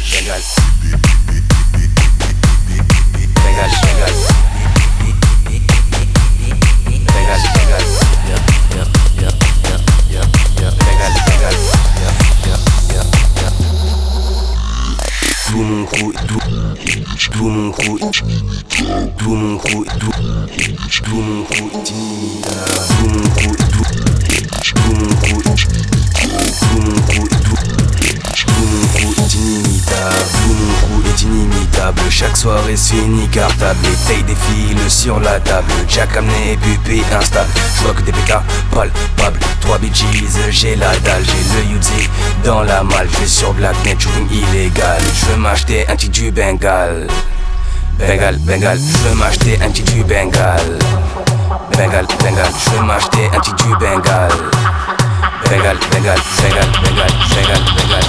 Bengal Bengal Bengal Bengal Bengal Tout mon crew, tout, tout mon crew, tout mon crew, tout, tout mon crew, tout mon crew, tout, tout mon crew, Chaque soirée signe cartable, les tailles défilent sur la table. Jack amené, pupé instable. Je que des PK palpables. 3 bitches, j'ai la dalle, j'ai le Uzi dans la malle. Je vais sur Blacknet, shooting illégal. Je veux m'acheter un petit du Bengal. Bengal, Bengal, je veux m'acheter un petit du Bengal. Bengal, Bengal, je veux m'acheter un petit du Bengal. Bengal, Bengal, Bengal, Bengal, Bengal, Bengal.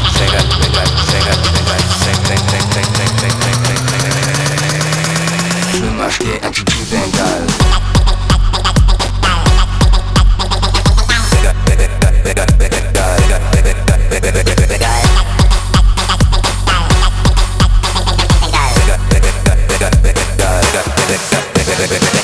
Pepe.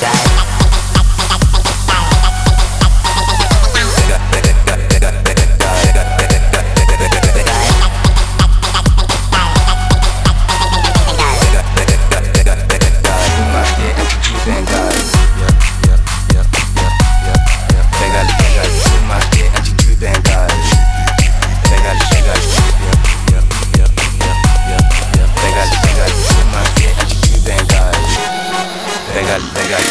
legal, legal.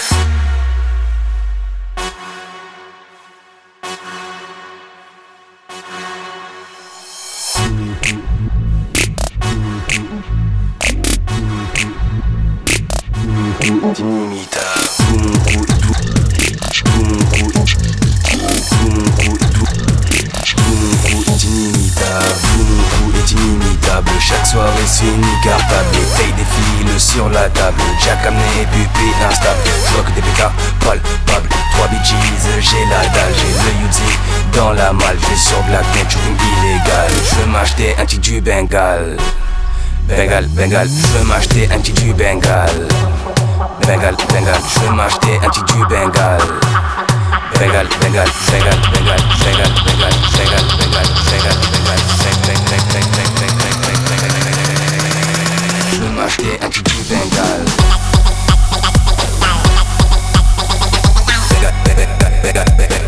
Dinamita. sneakers tablés Paye des fils sur la table. Jack amené pupille instable Bloc des PK palpable. Trois bitches j'ai la dalle J'ai le Uzi dans la malle. Je vais sur Black Net shopping illégal. Je veux m'acheter un petit du Bengal. Bengal, Bengal, je veux m'acheter un petit du Bengal. Bengal, Bengal, je veux m'acheter un petit du Bengal Bengal, Bengal, Bengal, Bengal, Bengal, Bengal, Bengal. każdy attitude mental Bega, bega,